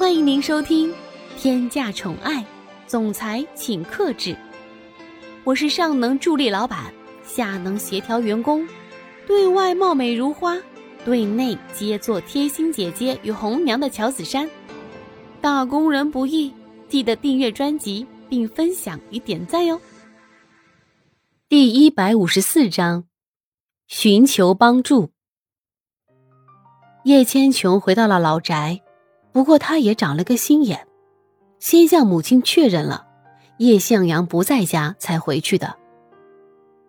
欢迎您收听《天价宠爱总裁请克制》，我是上能助力老板，下能协调员工，对外貌美如花，对内皆做贴心姐姐与红娘的乔子珊。打工人不易，记得订阅专辑并分享与点赞哟。第一百五十四章，寻求帮助。叶千琼回到了老宅，不过他也长了个心眼，先向母亲确认了叶向阳不在家才回去的，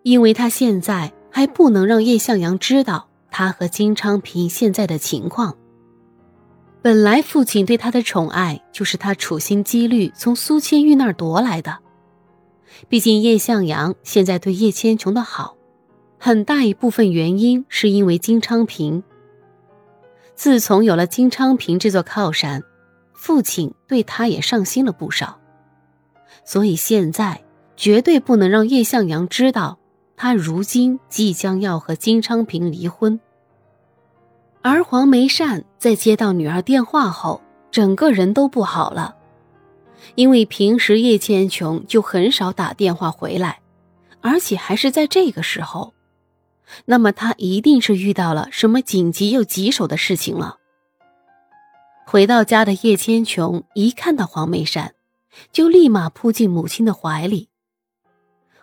因为他现在还不能让叶向阳知道他和金昌平现在的情况。本来父亲对他的宠爱就是他处心积虑从苏千玉那儿夺来的，毕竟叶向阳现在对叶千琼的好，很大一部分原因是因为金昌平。自从有了金昌平这座靠山，父亲对他也上心了不少，所以现在绝对不能让叶向阳知道他如今即将要和金昌平离婚。而黄梅善在接到女儿电话后，整个人都不好了，因为平时叶千琼就很少打电话回来，而且还是在这个时候。那么他一定是遇到了什么紧急又棘手的事情了。回到家的叶千琼一看到黄梅善，就立马扑进母亲的怀里。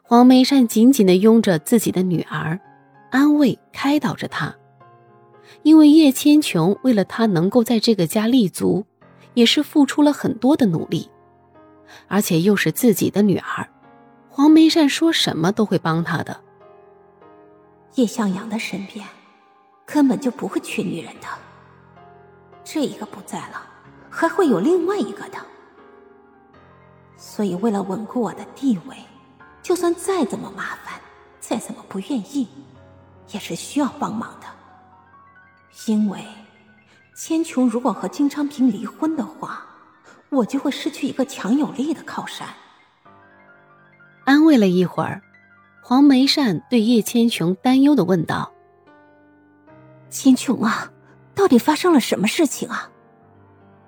黄梅善紧紧地拥着自己的女儿，安慰开导着她。因为叶千琼为了她能够在这个家立足，也是付出了很多的努力，而且又是自己的女儿，黄梅善说什么都会帮她的。叶向阳的身边，根本就不会缺女人的。这一个不在了，还会有另外一个的。所以，为了稳固我的地位，就算再怎么麻烦，再怎么不愿意，也是需要帮忙的。因为，千琼如果和金昌平离婚的话，我就会失去一个强有力的靠山。安慰了一会儿。黄梅善对叶千琼担忧的问道：“千琼啊，到底发生了什么事情啊？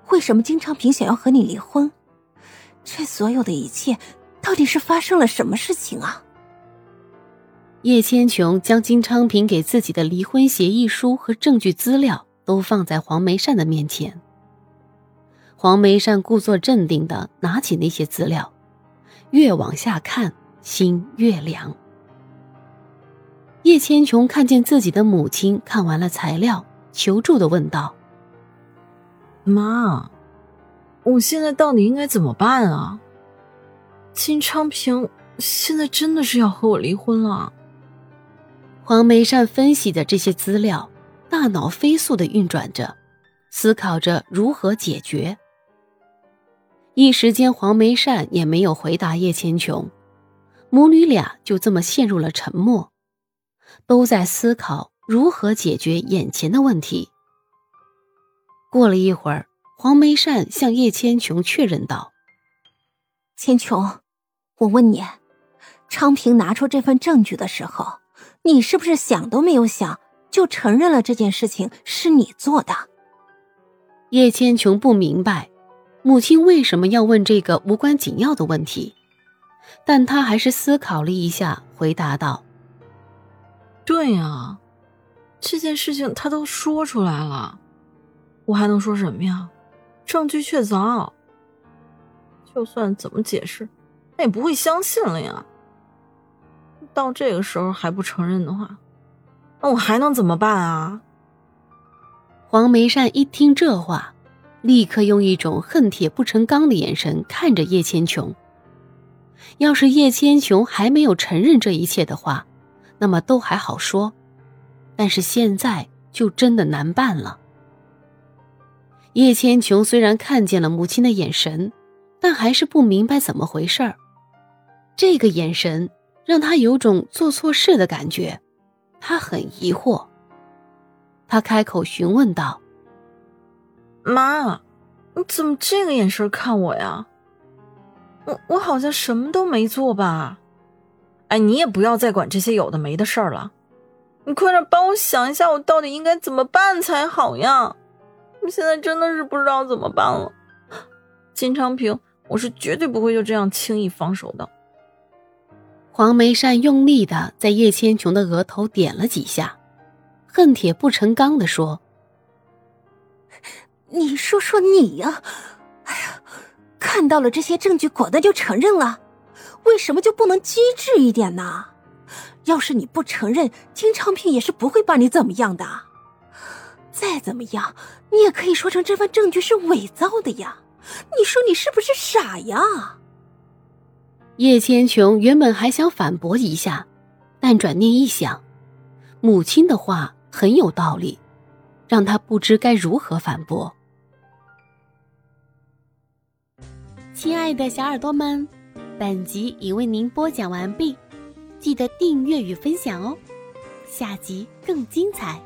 为什么金昌平想要和你离婚？这所有的一切，到底是发生了什么事情啊？”叶千琼将金昌平给自己的离婚协议书和证据资料都放在黄梅善的面前。黄梅善故作镇定的拿起那些资料，越往下看，心越凉。叶千琼看见自己的母亲看完了材料，求助的问道：“妈，我现在到底应该怎么办啊？金昌平现在真的是要和我离婚了。”黄梅善分析的这些资料，大脑飞速的运转着，思考着如何解决。一时间，黄梅善也没有回答叶千琼，母女俩就这么陷入了沉默。都在思考如何解决眼前的问题。过了一会儿，黄梅善向叶千琼确认道：“千琼，我问你，昌平拿出这份证据的时候，你是不是想都没有想就承认了这件事情是你做的？”叶千琼不明白母亲为什么要问这个无关紧要的问题，但他还是思考了一下，回答道。对呀，这件事情他都说出来了，我还能说什么呀？证据确凿，就算怎么解释，他也不会相信了呀。到这个时候还不承认的话，那我还能怎么办啊？黄梅善一听这话，立刻用一种恨铁不成钢的眼神看着叶千琼。要是叶千琼还没有承认这一切的话，那么都还好说，但是现在就真的难办了。叶千琼虽然看见了母亲的眼神，但还是不明白怎么回事儿。这个眼神让他有种做错事的感觉，他很疑惑。他开口询问道：“妈，你怎么这个眼神看我呀？我我好像什么都没做吧？”哎，你也不要再管这些有的没的事儿了，你快点帮我想一下，我到底应该怎么办才好呀？我现在真的是不知道怎么办了。金昌平，我是绝对不会就这样轻易放手的。黄梅善用力的在叶千琼的额头点了几下，恨铁不成钢的说：“你说说你呀，哎呀，看到了这些证据，果断就承认了，为什么就不能机智一点呢？要是你不承认，金昌平也是不会把你怎么样的。再怎么样，你也可以说成这份证据是伪造的呀。你说你是不是傻呀？”叶千琼原本还想反驳一下，但转念一想，母亲的话很有道理，让他不知该如何反驳。亲爱的小耳朵们，本集已为您播讲完毕，记得订阅与分享哦，下集更精彩。